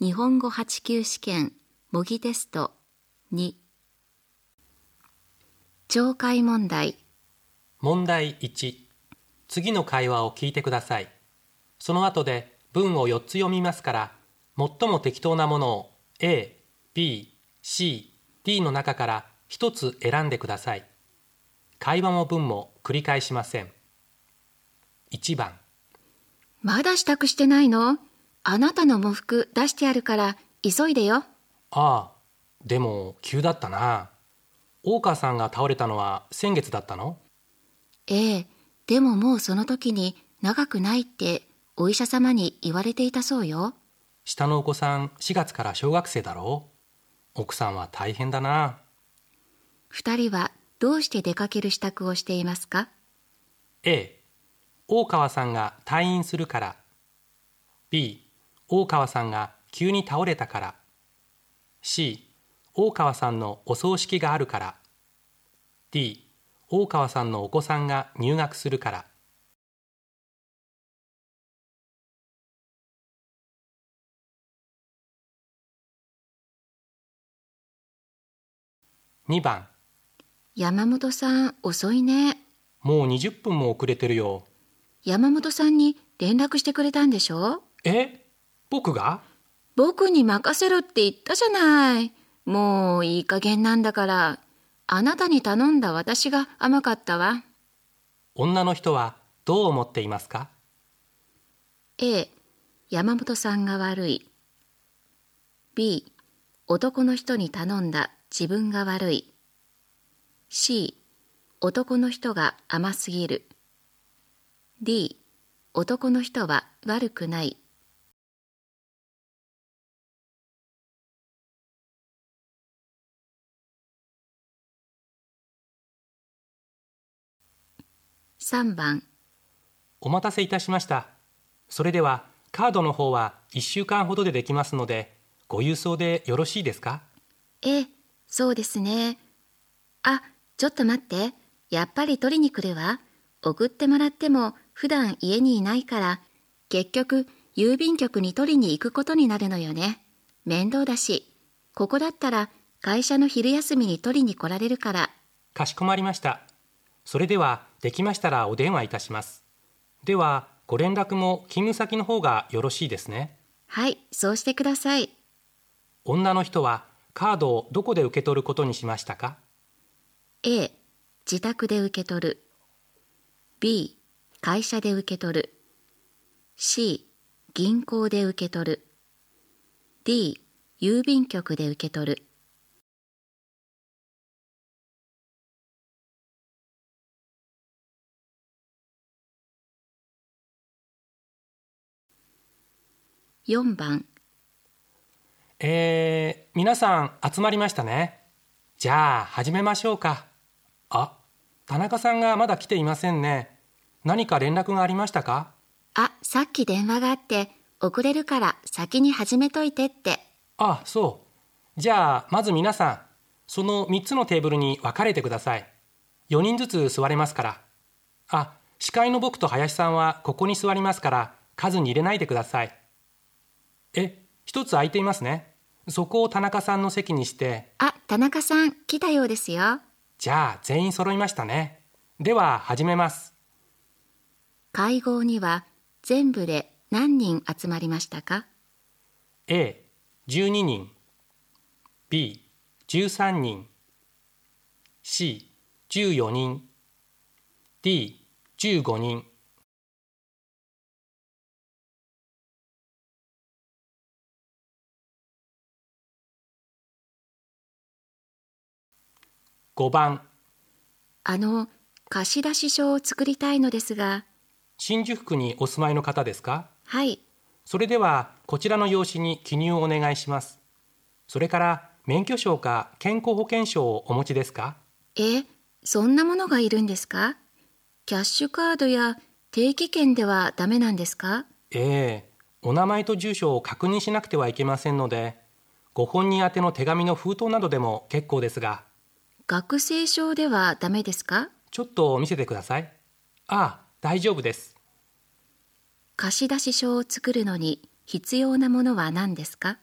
日本語8級試験模擬テスト2懲戒問題。問題1次の会話を聞いてください。その後で文を4つ読みますから最も適当なものを A、B、C、D の中から1つ選んでください。会話も文も繰り返しません。1番。まだ支度してないの？あなたの喪服出してあるから急いでよ。ああ、でも急だったな。大川さんが倒れたのは先月だったの？ええ、でももうその時に長くないってお医者様に言われていたそうよ。下のお子さん4月から小学生だろう？奥さんは大変だな。二人はどうして出かける支度をしていますか ?A、大川さんが退院するから。B、大川さんが急に倒れたから。C 大川さんのお葬式があるから。D 大川さんのお子さんが入学するから。2番。山本さん遅いね。もう20分も遅れてるよ。山本さんに連絡してくれたんでしょ？え？僕が？僕に任せろって言ったじゃない。もういい加減なんだから。あなたに頼んだ私が甘かったわ。女の人はどう思っていますか ?A、山本さんが悪い。B、男の人に頼んだ自分が悪い。C、男の人が甘すぎる。D、男の人は悪くない。3番。お待たせいたしました。それではカードの方は1週間ほどでできますのでご郵送でよろしいですか？ええそうですね。あちょっと待って。やっぱり取りに来るわ。送ってもらっても普段家にいないから結局郵便局に取りに行くことになるのよね。面倒だし。ここだったら会社の昼休みに取りに来られるから。かしこまりました。それではできましたらお電話いたします。では、ご連絡も勤務先の方がよろしいですね。はい、そうしてください。女の人はカードをどこで受け取ることにしましたか ?A、自宅で受け取る。B、会社で受け取る。C、銀行で受け取る。D、郵便局で受け取る。4番えー、皆さん集まりましたね。じゃあ始めましょうか。あ、田中さんがまだ来ていませんね。何か連絡がありましたか？あ、さっき電話があって遅れるから先に始めといてって。あ、そう。じゃあまず皆さん、その3つのテーブルに分かれてください。4人ずつ座れますから。あ、司会の僕と林さんはここに座りますから数に入れないでください。え、一つ空いていますね。そこを田中さんの席にして。あ、田中さん、来たようですよ。じゃあ、全員揃いましたね。では、始めます。会合には全部で何人集まりましたか ?A、12人。B、13人。C、14人。D、15人。5番。あの貸出書を作りたいのですが。新宿区にお住まいの方ですか？はい。それではこちらの用紙に記入をお願いします。それから免許証か健康保険証をお持ちですか？えそんなものがいるんですか？キャッシュカードや定期券ではダメなんですか？ええ。お名前と住所を確認しなくてはいけませんのでご本人宛ての手紙の封筒などでも結構ですが学生証ではダメですか？ちょっと見せてください。ああ、大丈夫です。貸出書を作るのに必要なものは何ですか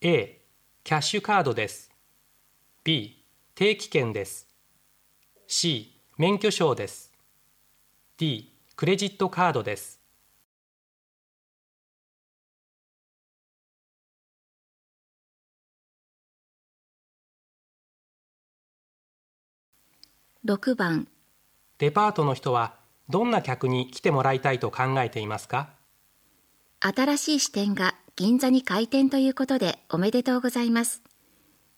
？A キャッシュカードです。B 定期券です。C 免許証です。D クレジットカードです6番。デパートの人はどんな客に来てもらいたいと考えていますか？新しい支店が銀座に開店ということでおめでとうございます。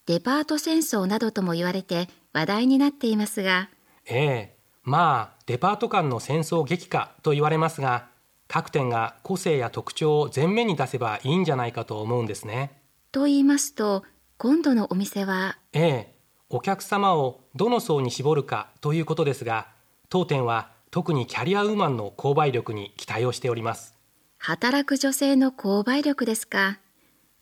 デパート戦争などとも言われて話題になっていますが、ええ。まあデパート間の戦争激化と言われますが各店が個性や特徴を前面に出せばいいんじゃないかと思うんですね。と言いますと、今度のお店は、ええお客様をどの層に絞るかということですが当店は特にキャリアウーマンの購買力に期待をしております。働く女性の購買力ですか？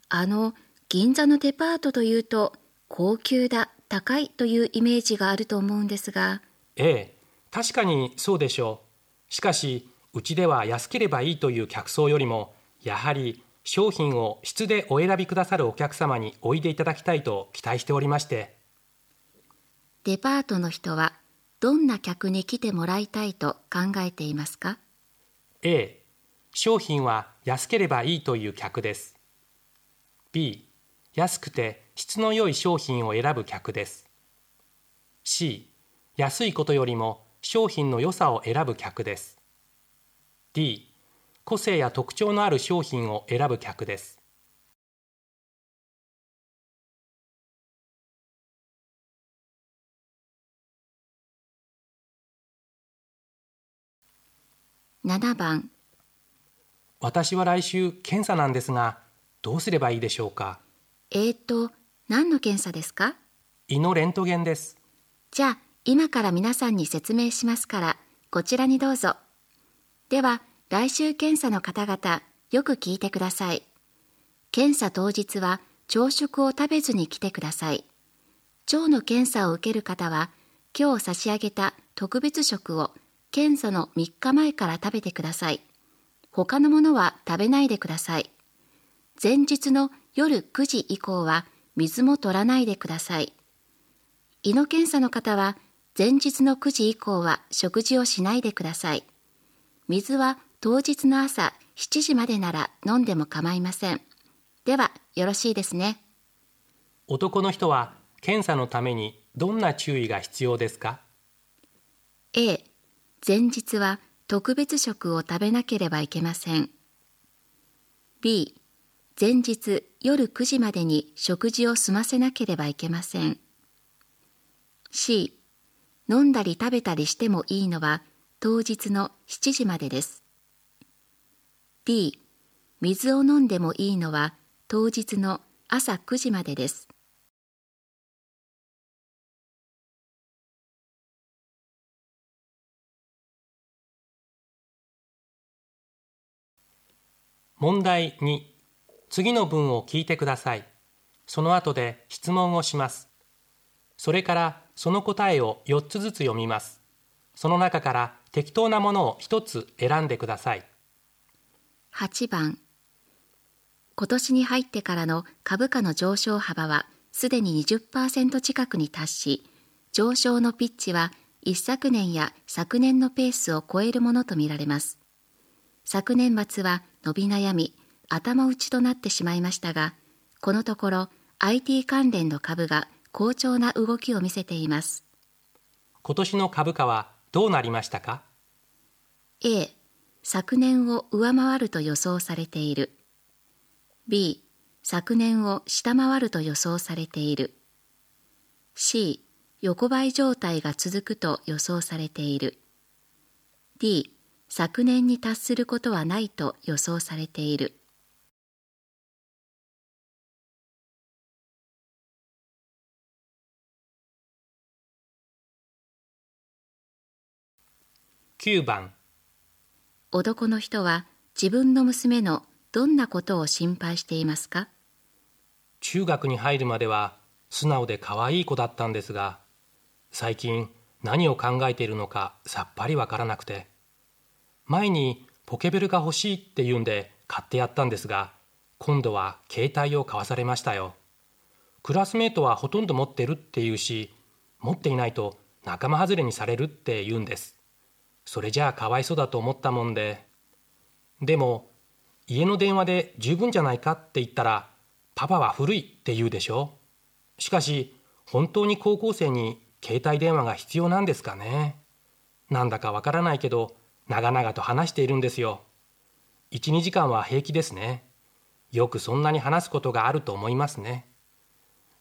あの、銀座のデパートというと、高級だ、高いというイメージがあると思うんですが、ええ確かにそうでしょう。しかしうちでは安ければいいという客層よりもやはり商品を質でお選びくださるお客様においでいただきたいと期待しておりましてデパートの人はどんな客に来てもらいたいと考えていますか？A 商品は安ければいいという客です。B 安くて質の良い商品を選ぶ客です。C 安いことよりも商品の良さを選ぶ客です。D 個性や特徴のある商品を選ぶ客です。7番。私は来週検査なんですがどうすればいいでしょうか？えーと何の検査ですか？胃のレントゲンです。じゃあ今から皆さんに説明しますからこちらにどうぞ。では来週検査の方々よく聞いてください。検査当日は朝食を食べずに来てください。腸の検査を受ける方は今日差し上げた特別食を検査の3日前から食べてください。他のものは食べないでください。前日の夜9時以降は水も取らないでください。胃の検査の方は前日の9時以降は食事をしないでください。水は当日の朝7時までなら飲んでも構いません。ではよろしいですね。男の人は検査のためにどんな注意が必要ですか？A 前日は特別食を食べなければいけません。B 前日夜9時までに食事を済ませなければいけません。C 飲んだり食べたりしてもいいのは当日の7時までです。D 水を飲んでもいいのは当日の朝9時までです。問題2次の文を聞いてください。その後で質問をします。それからその答えを4つずつ読みます。その中から適当なものを1つ選んでください。8番。今年に入ってからの株価の上昇幅はすでに20%近くに達し上昇のピッチは一昨年や昨年のペースを超えるものとみられます。昨年末は伸び悩み頭打ちとなってしまいましたがこのところ IT 関連の株が好調な動きを見せています。今年の株価はどうなりましたか？A 昨年を上回ると予想されている。B 昨年を下回ると予想されている。C 横ばい状態が続くと予想されている。D 昨年に達することはないと予想されている。9番。男の人は自分の娘のどんなことを心配していますか？中学に入るまでは素直で可愛い子だったんですが最近何を考えているのかさっぱりわからなくて前にポケベルが欲しいって言うんで買ってやったんですが今度は携帯を買わされましたよ。クラスメートはほとんど持ってるって言うし、持っていないと仲間外れにされるって言うんです。それじゃあかわいそうだと思ったもんで。でも、家の電話で十分じゃないかって言ったら、パパは古いって言うでしょ。しかし、本当に高校生に携帯電話が必要なんですかね。なんだかわからないけど、長々と話しているんですよ。1、2時間は平気ですね。よくそんなに話すことがあると思いますね。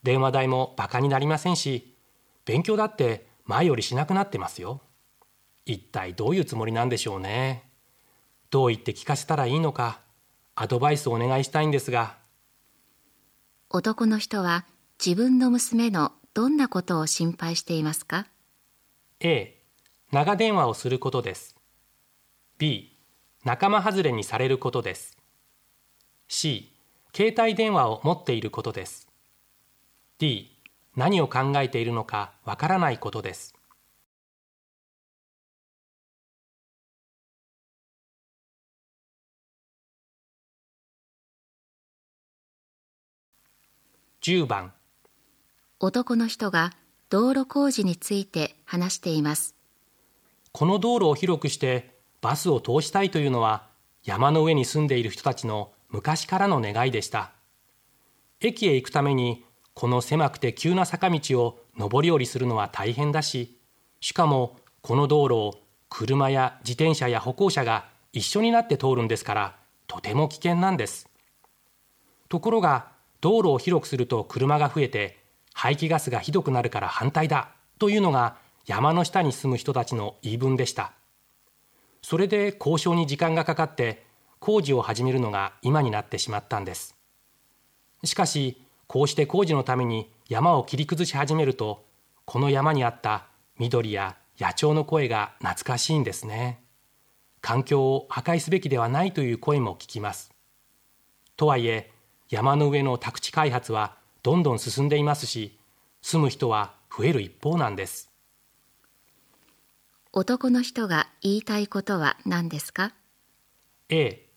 電話代もバカになりませんし、勉強だって前よりしなくなってますよ。一体どういうつもりなんでしょうね。どう言って聞かせたらいいのか、アドバイスをお願いしたいんですが。男の人は自分の娘のどんなことを心配していますか？A、長電話をすることです。B、仲間外れにされることです。C、携帯電話を持っていることです。D、何を考えているのかわからないことです。10番男の人が道路工事について話していますこの道路を広くしてバスを通したいというのは山の上に住んでいる人たちの昔からの願いでした。駅へ行くためにこの狭くて急な坂道を上り下りするのは大変だししかもこの道路を車や自転車や歩行者が一緒になって通るんですからとても危険なんです。ところが道路を広くすると車が増えて排気ガスがひどくなるから反対だというのが山の下に住む人たちの言い分でした。それで交渉に時間がかかって工事を始めるのが今になってしまったんです。しかしこうして工事のために山を切り崩し始めるとこの山にあった緑や野鳥の声が懐かしいんですね。環境を破壊すべきではないという声も聞きます。とはいえ山の上の宅地開発はどんどん進んでいますし住む人は増える一方なんです。男の人が言いたいことは何ですか？A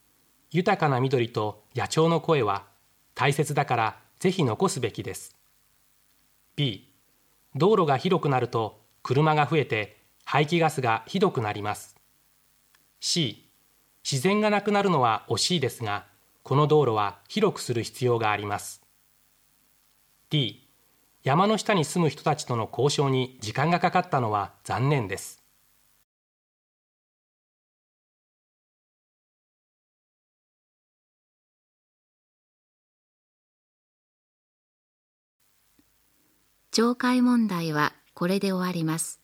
豊かな緑と野鳥の声は大切だからぜひ残すべきです。B 道路が広くなると車が増えて排気ガスがひどくなります。C 自然がなくなるのは惜しいですがこの道路は広くする必要があります。D 山の下に住む人たちとの交渉に時間がかかったのは残念です。懲戒問題はこれで終わります。